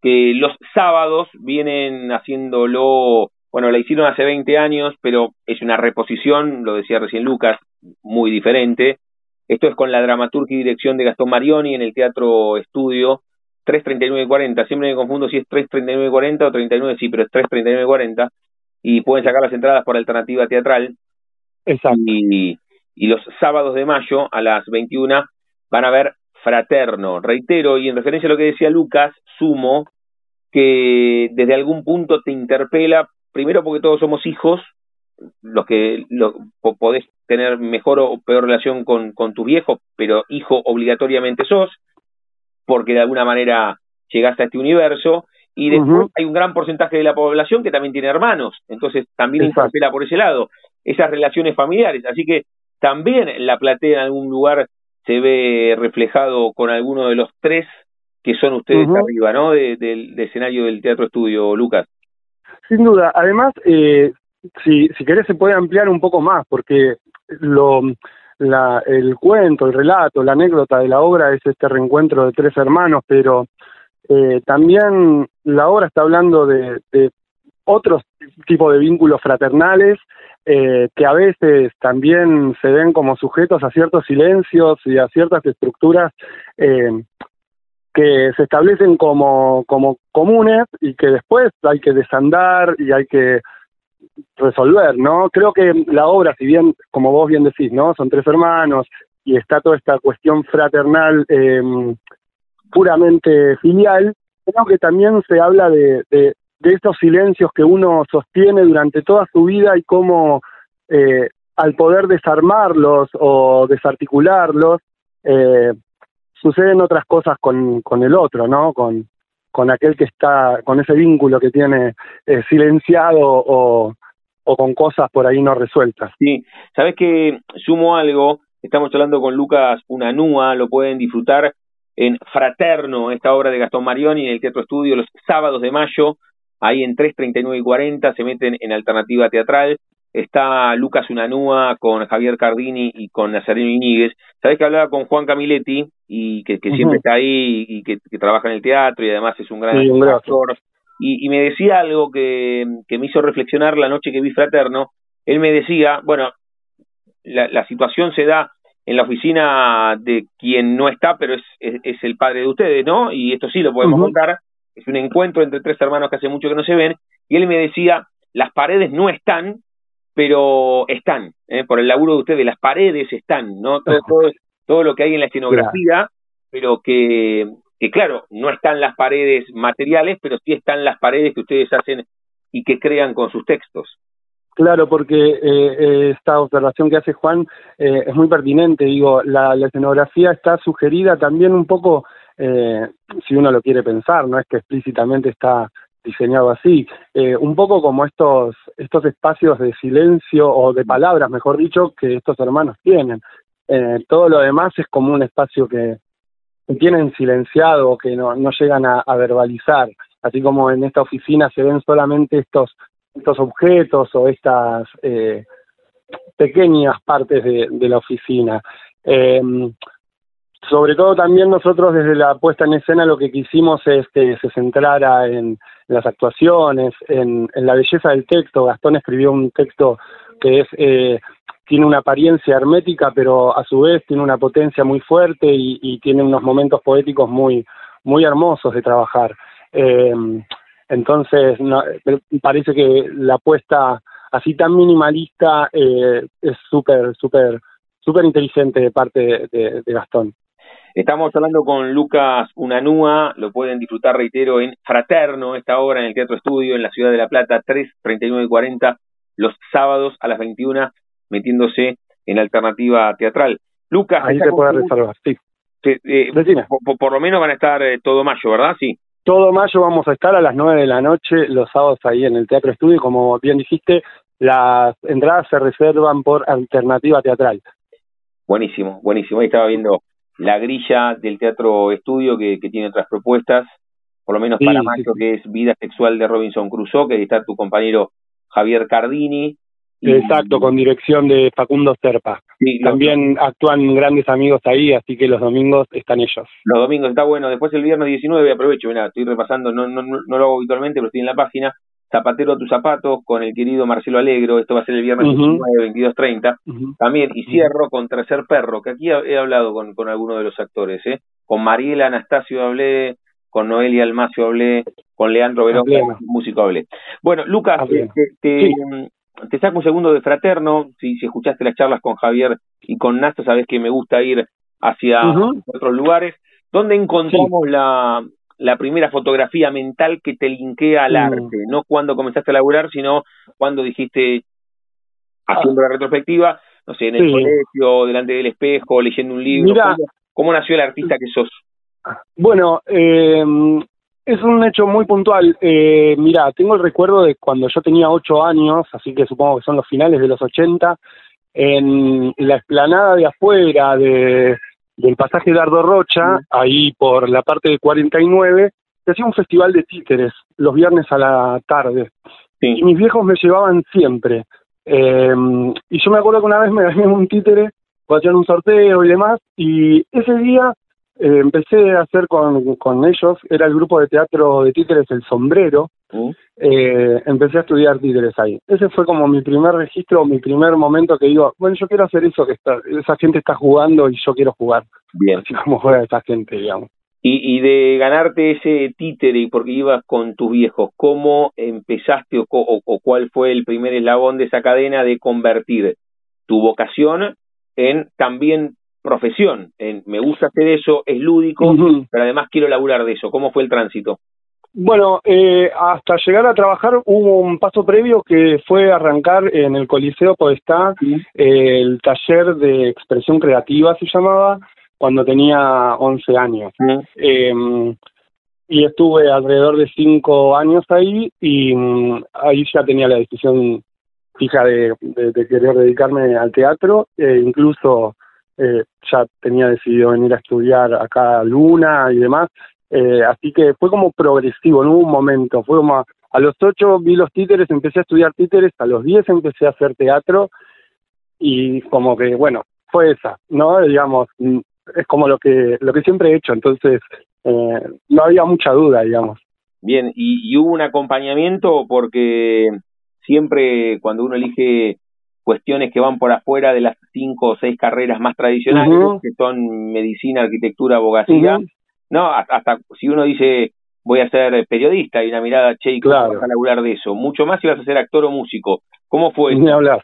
que los sábados vienen haciéndolo, bueno, la hicieron hace 20 años, pero es una reposición, lo decía recién Lucas, muy diferente. Esto es con la dramaturgia y dirección de Gastón Marioni en el Teatro Estudio, 33940. Siempre me confundo si es 33940 o 39, sí, pero es 33940. Y pueden sacar las entradas por alternativa teatral. Exacto. Y, y los sábados de mayo a las 21 van a ver Fraterno. Reitero, y en referencia a lo que decía Lucas, sumo que desde algún punto te interpela, primero porque todos somos hijos, los que lo, podés tener mejor o peor relación con, con tu viejo, pero hijo obligatoriamente sos, porque de alguna manera llegaste a este universo, y después hay un gran porcentaje de la población que también tiene hermanos, entonces también interpela por ese lado, esas relaciones familiares, así que también la platea en algún lugar se ve reflejado con alguno de los tres que son ustedes arriba, ¿no? del escenario del Teatro Estudio, Lucas. Sin duda, además, eh, si, si querés se puede ampliar un poco más, porque lo, la, el cuento, el relato, la anécdota de la obra es este reencuentro de tres hermanos, pero eh, también la obra está hablando de, de otros tipos de vínculos fraternales eh, que a veces también se ven como sujetos a ciertos silencios y a ciertas estructuras eh, que se establecen como, como comunes y que después hay que desandar y hay que resolver, ¿no? Creo que la obra, si bien, como vos bien decís, ¿no? Son tres hermanos y está toda esta cuestión fraternal eh, puramente filial, creo que también se habla de, de, de, estos silencios que uno sostiene durante toda su vida y cómo eh, al poder desarmarlos o desarticularlos, eh, suceden otras cosas con, con el otro, ¿no? Con, con aquel que está, con ese vínculo que tiene eh, silenciado o, o con cosas por ahí no resueltas. Sí, sabes que sumo algo, estamos hablando con Lucas Unanúa, lo pueden disfrutar en Fraterno, esta obra de Gastón Marioni en el Teatro Estudio los sábados de mayo, ahí en 3.39 y 40 se meten en alternativa teatral, está Lucas Unanúa con Javier Cardini y con Nazareno Iñiguez. Sabes que hablaba con Juan Camiletti y que, siempre está ahí y que, trabaja en el teatro y además es un gran actor. Y, me decía algo que, me hizo reflexionar la noche que vi Fraterno. Él me decía, bueno, la, situación se da en la oficina de quien no está, pero es, es, el padre de ustedes, ¿no? Y esto sí lo podemos contar. Es un encuentro entre tres hermanos que hace mucho que no se ven. Y él me decía, las paredes no están, pero están, ¿eh? por el laburo de ustedes, las paredes están, ¿no? Todo, [LAUGHS] todo, lo que hay en la escenografía, pero que, que, claro, no están las paredes materiales, pero sí están las paredes que ustedes hacen y que crean con sus textos. Claro, porque eh, eh, esta observación que hace Juan eh, es muy pertinente. Digo, la, la, escenografía está sugerida también un poco, si uno lo quiere pensar, no es que explícitamente está diseñado así, eh, un poco como estos, estos espacios de silencio o de palabras, mejor dicho, que estos hermanos tienen. Eh, todo lo demás es como un espacio que, tienen silenciado que no, no llegan a, verbalizar, así como en esta oficina se ven solamente estos, estos objetos o estas eh, pequeñas partes de la oficina. Sobre todo también nosotros desde la puesta en escena lo que quisimos es que se centrara en, las actuaciones, en, la belleza del texto. Gastón escribió un texto que es eh, tiene una apariencia hermética, pero a su vez tiene una potencia muy fuerte y, tiene unos momentos poéticos muy muy hermosos de trabajar. Eh, entonces, parece que la puesta así tan minimalista eh, es súper, súper, súper inteligente de parte de Gastón. Estamos hablando con Lucas Unanúa, lo pueden disfrutar, reitero, en Fraterno, esta obra en el Teatro Estudio, en la ciudad de La Plata, 3, 39 y 40, los sábados a las 21, metiéndose en alternativa teatral. Lucas. Ahí se puede reservar, sí. Eh, por, lo menos van a estar eh, todo mayo, ¿verdad? Sí. Todo mayo vamos a estar a las 9 de la noche, los sábados ahí en el Teatro Estudio, como bien dijiste, las entradas se reservan por alternativa teatral. Buenísimo, buenísimo. Ahí estaba viendo la grilla del Teatro Estudio que, tiene otras propuestas, por lo menos para mayo, que es Vida Sexual de Robinson Crusoe, que está tu compañero Javier Cardini. Exacto, con dirección de Facundo Serpa. También actúan grandes amigos ahí, así que los domingos están ellos. Los domingos está bueno. Después el viernes 19, aprovecho, mira, estoy repasando, no, no, no lo hago habitualmente, pero estoy en la página. Zapatero a tus zapatos con el querido Marcelo Alegro, esto va a ser el viernes uh 22.30, también, y cierro con Tercer Perro, que aquí he hablado con, con algunos de los actores, ¿eh? con Mariela Anastasio hablé, con Noelia Almacio hablé, con Leandro Verón, músico hablé. Bueno, Lucas, te, te, saco un segundo de fraterno, si, si escuchaste las charlas con Javier y con Nasta, sabes que me gusta ir hacia otros lugares. ¿Dónde encontramos la, la primera fotografía mental que te linkea al mm. arte, no cuando comenzaste a laburar, sino cuando dijiste, haciendo la retrospectiva, no sé, en el colegio, delante del espejo, leyendo un libro. ¿Cómo, nació el artista que sos? Bueno, eh, es un hecho muy puntual. Eh, mira, tengo el recuerdo de cuando yo tenía ocho años, así que supongo que son los finales de los ochenta, en la explanada de afuera de del pasaje Dardo Rocha, ahí por la parte de 49, se hacía un festival de títeres los viernes a la tarde. Y mis viejos me llevaban siempre. Eh, y yo me acuerdo que una vez me gané un títere, hacían un sorteo y demás, y ese día eh, empecé a hacer con, con ellos, era el grupo de teatro de títeres El Sombrero, mm. eh, empecé a estudiar títeres ahí. Ese fue como mi primer registro, mi primer momento que digo, bueno, yo quiero hacer eso que está, esa gente está jugando y yo quiero jugar. Bien. Así como juega esa gente, digamos. Y, y de ganarte ese títere y porque ibas con tus viejos, ¿cómo empezaste o, o cuál fue el primer eslabón de esa cadena de convertir tu vocación en también profesión. En, me gusta hacer eso, es lúdico, pero además quiero laburar de eso. ¿Cómo fue el tránsito? Bueno, eh, hasta llegar a trabajar hubo un paso previo que fue arrancar en el Coliseo Podestá eh, el taller de expresión creativa, se llamaba, cuando tenía 11 años. Em, y estuve alrededor de 5 años ahí y mm, ahí ya tenía la decisión fija de, de, querer dedicarme al teatro, e incluso eh, ya tenía decidido venir a estudiar acá a Luna y demás, eh, así que fue como progresivo, no hubo un momento, fue como a, los ocho vi los títeres, empecé a estudiar títeres, a los diez empecé a hacer teatro y como que, bueno, fue esa, ¿no? Digamos, mm, es como lo que, lo que siempre he hecho, entonces eh, no había mucha duda, digamos. Bien, y hubo un acompañamiento porque siempre cuando uno elige cuestiones que van por afuera de las cinco o seis carreras más tradicionales, que son medicina, arquitectura, abogacía. No, hasta, si uno dice voy a ser periodista y una mirada, che, ¿y claro. vas a laburar de eso? Mucho más si vas a ser actor o músico. ¿Cómo fue? Ni hablar.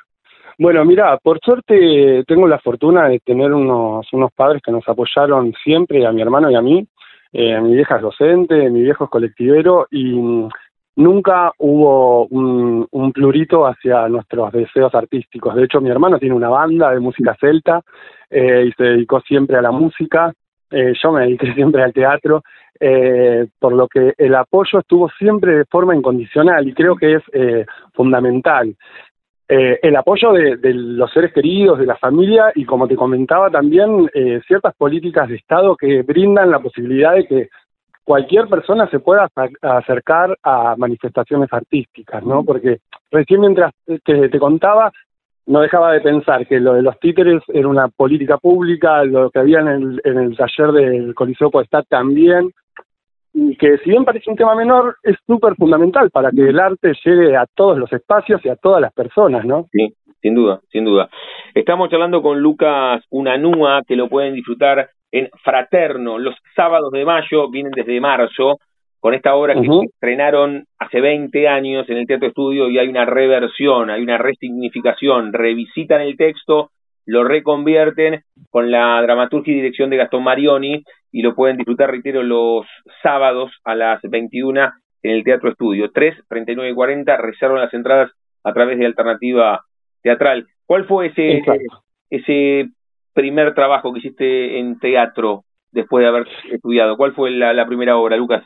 Bueno, mira, por suerte tengo la fortuna de tener unos, unos padres que nos apoyaron siempre, a mi hermano y a mí. Eh, mi vieja es docente, mi viejo es colectivero y nunca hubo un, plurito hacia nuestros deseos artísticos. De hecho, mi hermano tiene una banda de música celta eh, y se dedicó siempre a la música. Eh, yo me dediqué [LAUGHS] siempre al teatro, eh, por lo que el apoyo estuvo siempre de forma incondicional y creo que es fundamental. El apoyo de, los seres queridos, de la familia y, como te comentaba, también ciertas políticas de Estado que brindan la posibilidad de que cualquier persona se pueda acercar a manifestaciones artísticas, ¿no? Porque recién mientras te, te, contaba, no dejaba de pensar que lo de los títeres era una política pública, lo que había en el, en el taller del Coliseo Podestá también, y que si bien parece un tema menor, es súper fundamental para que el arte llegue a todos los espacios y a todas las personas, ¿no? Sí, sin duda, sin duda. Estamos hablando con Lucas Unanúa, que lo pueden disfrutar en Fraterno. Los sábados de mayo vienen desde marzo con esta obra que se estrenaron hace 20 años en el Teatro Estudio y hay una reversión, hay una resignificación, revisitan el texto lo reconvierten con la dramaturgia y dirección de Gastón Marioni y lo pueden disfrutar, reitero, los sábados a las 21 en el Teatro Estudio. 3, 39 y 40, reservan las entradas a través de Alternativa Teatral. ¿Cuál fue ese, ese primer trabajo que hiciste en teatro después de haber estudiado? ¿Cuál fue la, primera obra, Lucas?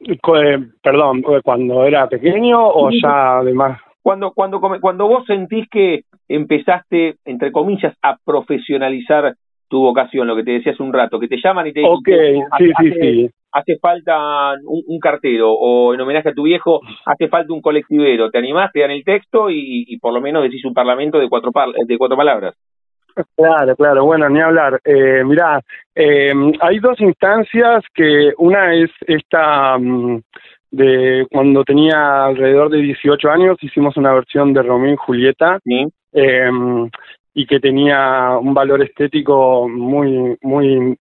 Eh, perdón, ¿cuando era pequeño o ya además? Cuando, cuando, cuando vos sentís que empezaste, entre comillas, a profesionalizar tu vocación, lo que te decía hace un rato, que te llaman y te dicen, okay, sí, sí, sí. hace falta un, cartero, o en homenaje a tu viejo, hace falta un colectivero, te animás, te dan el texto y, por lo menos decís un parlamento de cuatro, de cuatro palabras. Claro, claro, bueno, ni hablar. Eh, mirá, eh, hay dos instancias que una es esta mm, de cuando tenía alrededor de 18 años, hicimos una versión de Romeo y Julieta. Eh, y que tenía un valor estético muy, muy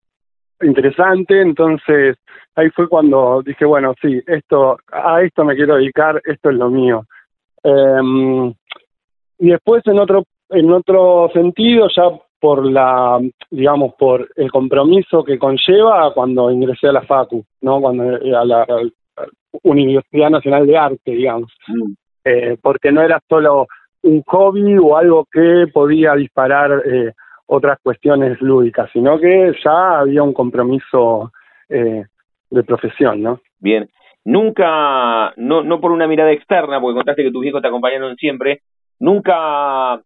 interesante, entonces ahí fue cuando dije, bueno, sí, esto, a esto me quiero dedicar, esto es lo mío. Eh, y después en otro, en otro sentido, ya por la, digamos, por el compromiso que conlleva cuando ingresé a la FACU, ¿no? Cuando a la, Universidad Nacional de Arte, digamos. Mm. Eh, porque no era solo un hobby o algo que podía disparar eh, otras cuestiones lúdicas, sino que ya había un compromiso eh, de profesión, ¿no? Bien. Nunca, no, no por una mirada externa, porque contaste que tus hijos te acompañaron siempre, nunca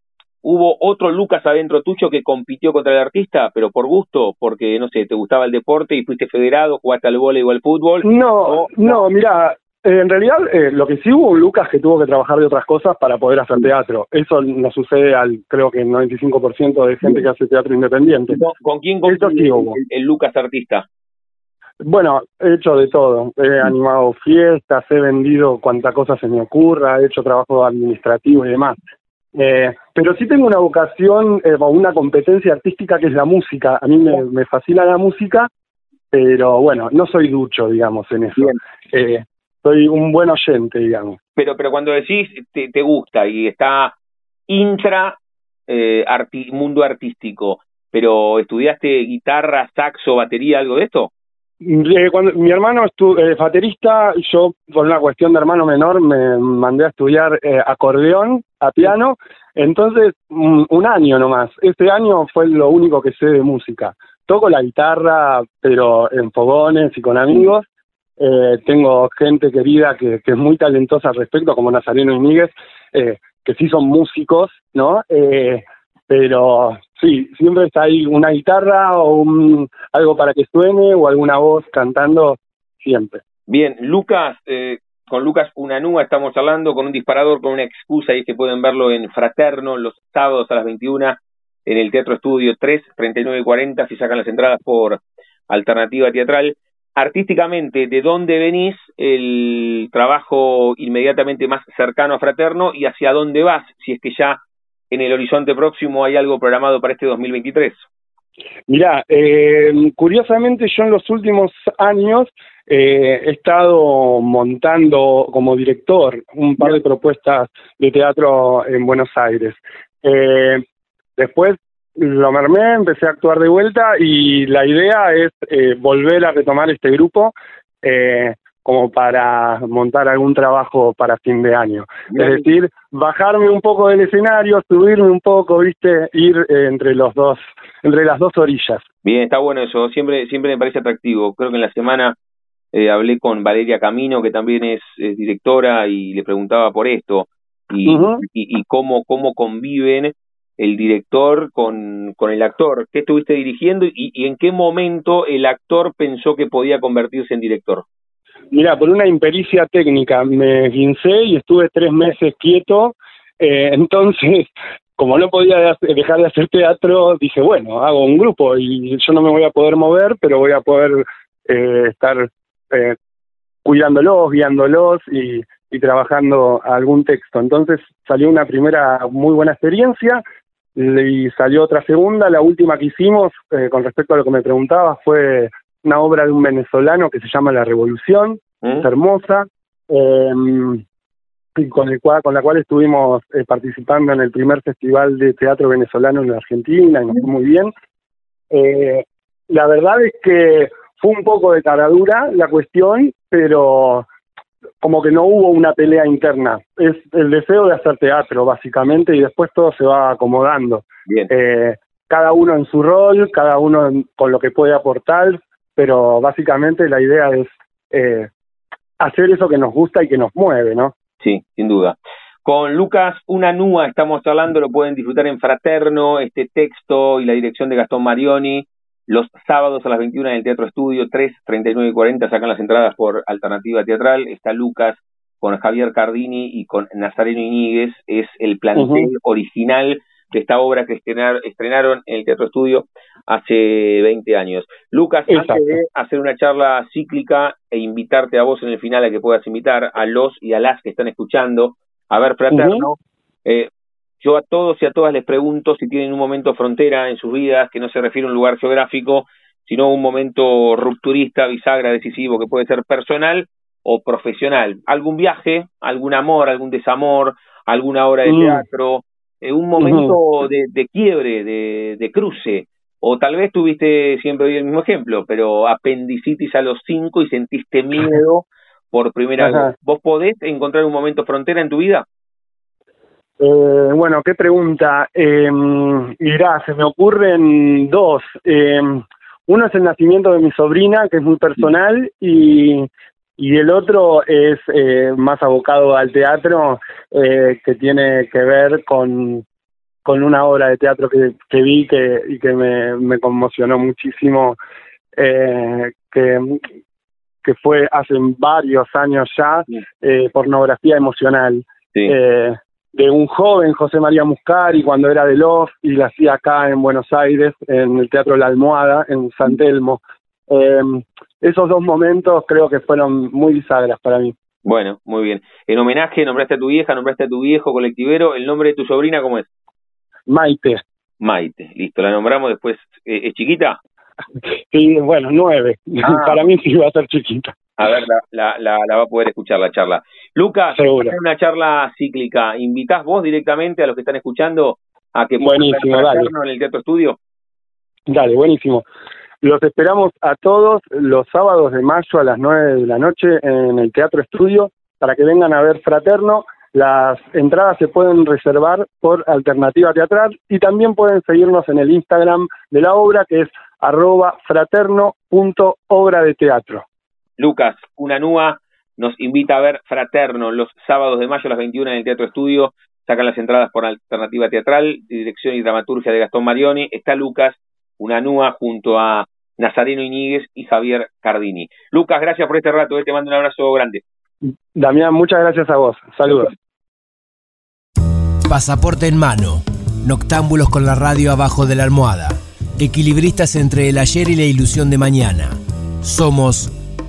hubo otro Lucas adentro tuyo que compitió contra el artista, pero por gusto, porque, no sé, te gustaba el deporte y fuiste federado, jugaste al vóley o al fútbol. No, no, mira, eh, en realidad, eh, lo que sí hubo un Lucas que tuvo que trabajar de otras cosas para poder hacer teatro. Eso no sucede al, creo que el 95% de gente que hace teatro independiente. ¿Con, quién con el, Lucas artista? Bueno, he hecho de todo. He animado fiestas, he vendido cuanta cosa se me ocurra, he hecho trabajo administrativo y demás. Eh, pero sí tengo una vocación o una competencia artística que es la música. A mí me, me, fascina la música, pero bueno, no soy ducho, digamos, en eso. Eh, soy un buen oyente, digamos. Pero, pero cuando decís te, te gusta y está intra eh, mundo artístico, pero ¿estudiaste guitarra, saxo, batería, algo de esto? Eh, cuando, mi hermano es eh, baterista, yo por una cuestión de hermano menor me mandé a estudiar eh, acordeón, a piano, entonces un, año nomás. Este año fue lo único que sé de música. Toco la guitarra, pero en fogones y con amigos, eh, tengo gente querida que, que, es muy talentosa al respecto, como Nazareno y eh, que sí son músicos, ¿no? Eh, pero sí, siempre está ahí una guitarra o un, algo para que suene o alguna voz cantando, siempre. Bien, Lucas, eh, con Lucas Unanúa estamos hablando con un disparador, con una excusa, y que pueden verlo en Fraterno los sábados a las 21 en el Teatro Estudio 3, 39 y 40, si sacan las entradas por alternativa teatral. Artísticamente de dónde venís, el trabajo inmediatamente más cercano a Fraterno y hacia dónde vas, si es que ya en el horizonte próximo hay algo programado para este 2023. Mirá, eh, curiosamente yo en los últimos años eh, he estado montando como director un par de propuestas de teatro en Buenos Aires. Eh, después lo mermé, empecé a actuar de vuelta y la idea es eh, volver a retomar este grupo como para montar algún trabajo para fin de año. Es decir, bajarme un poco del escenario, subirme un poco, viste, ir entre los dos, entre las dos orillas. Bien, está bueno eso, siempre, siempre me parece atractivo. Creo que en la semana hablé con Valeria Camino, que también es, directora, y le preguntaba por esto, y, y, y cómo, cómo conviven el director con, con el actor? ¿Qué estuviste dirigiendo y, en qué momento el actor pensó que podía convertirse en director? Mira, por una impericia técnica me guincé y estuve tres meses quieto, eh, entonces como no podía dejar de hacer teatro, dije, bueno, hago un grupo y yo no me voy a poder mover, pero voy a poder eh, estar eh, cuidándolos, guiándolos y, y trabajando algún texto. Entonces salió una primera muy buena experiencia y salió otra segunda. La última que hicimos, eh, con respecto a lo que me preguntaba, fue una obra de un venezolano que se llama La Revolución, mm. es hermosa. Em, con, el cual, con la cual estuvimos eh, participando en el primer festival de teatro venezolano en Argentina y nos fue muy bien. La verdad es que fue un poco de caradura la cuestión, pero como que no hubo una pelea interna. Es el deseo de hacer teatro, básicamente, y después todo se va acomodando. Eh, cada uno en su rol, cada uno con lo que puede aportar, pero básicamente la idea es eh, hacer eso que nos gusta y que nos mueve, ¿no? Sí, sin duda. Con Lucas Unanúa estamos hablando, lo pueden disfrutar en Fraterno, este texto y la dirección de Gastón Marioni, los sábados a las 21 en el Teatro Estudio, 3, 39 y 40 sacan las entradas por Alternativa Teatral, está Lucas con Javier Cardini y con Nazareno Iñiguez, es el plantel original de esta obra que estrenaron en el Teatro Estudio hace 20 años. Lucas, antes de hacer una charla cíclica e invitarte a vos en el final a que puedas invitar a los y a las que están escuchando a ver Fraterno, eh, yo a todos y a todas les pregunto si tienen un momento frontera en sus vidas que no se refiere a un lugar geográfico, sino un momento rupturista, bisagra, decisivo, que puede ser personal o profesional. Algún viaje, algún amor, algún desamor, alguna obra de mm. teatro, eh, un momento de, quiebre, de, cruce, o tal vez tuviste siempre el mismo ejemplo, pero apendicitis a los cinco y sentiste miedo [LAUGHS] por primera vez. ¿Vos podés encontrar un momento frontera en tu vida? Eh, bueno, qué pregunta. Eh, mirá, se me ocurren dos. Eh, uno es el nacimiento de mi sobrina, que es muy personal, y, y el otro es eh, más abocado al teatro, eh, que tiene que ver con, con una obra de teatro que, que vi que, y que me, me conmocionó muchísimo, eh, que, que fue hace varios años ya, eh, pornografía emocional. Eh, de un joven José María Muscari cuando era de Love y la hacía acá en Buenos Aires, en el Teatro La Almohada, en San Telmo. Eh, esos dos momentos creo que fueron muy bisagras para mí. Bueno, muy bien. En homenaje, nombraste a tu vieja, nombraste a tu viejo colectivero. ¿El nombre de tu sobrina cómo es? Maite. Maite, listo. ¿La nombramos después? Eh, ¿Es chiquita? Sí, bueno, nueve. Ah. [LAUGHS] Para mí sí va a ser chiquita. A ver, la, la, la, va a poder escuchar la charla. Lucas, Seguro. una charla cíclica. ¿Invitás vos directamente a los que están escuchando a que puedan en el Teatro Estudio? Dale, buenísimo. Los esperamos a todos los sábados de mayo a las nueve de la noche en el Teatro Estudio para que vengan a ver Fraterno. Las entradas se pueden reservar por Alternativa Teatral y también pueden seguirnos en el Instagram de la obra que es arroba fraterno.obra de teatro. Lucas Unanúa nos invita a ver Fraterno los sábados de mayo a las 21 en el Teatro Estudio. Sacan las entradas por Alternativa Teatral, dirección y dramaturgia de Gastón Marioni. Está Lucas Unanúa junto a Nazareno Iñiguez y Javier Cardini. Lucas, gracias por este rato. Eh, te mando un abrazo grande. Damián, muchas gracias a vos. Saludos. Pasaporte en mano. Noctámbulos con la radio abajo de la almohada. Equilibristas entre el ayer y la ilusión de mañana. Somos